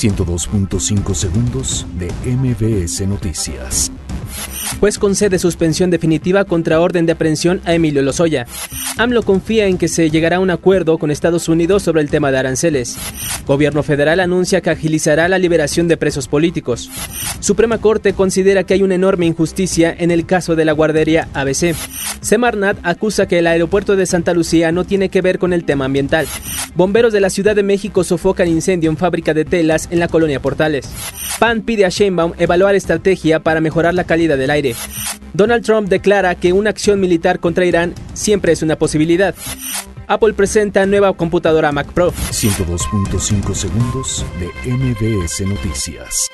102.5 segundos de MBS Noticias. Juez concede suspensión definitiva contra orden de aprehensión a Emilio Lozoya. AMLO confía en que se llegará a un acuerdo con Estados Unidos sobre el tema de aranceles. Gobierno federal anuncia que agilizará la liberación de presos políticos. Suprema Corte considera que hay una enorme injusticia en el caso de la guardería ABC. Semarnat acusa que el aeropuerto de Santa Lucía no tiene que ver con el tema ambiental. Bomberos de la Ciudad de México sofocan incendio en fábrica de telas en la colonia Portales. PAN pide a Sheinbaum evaluar estrategia para mejorar la calidad del aire. Donald Trump declara que una acción militar contra Irán siempre es una posibilidad. Apple presenta nueva computadora Mac Pro. 102.5 segundos de MBS Noticias.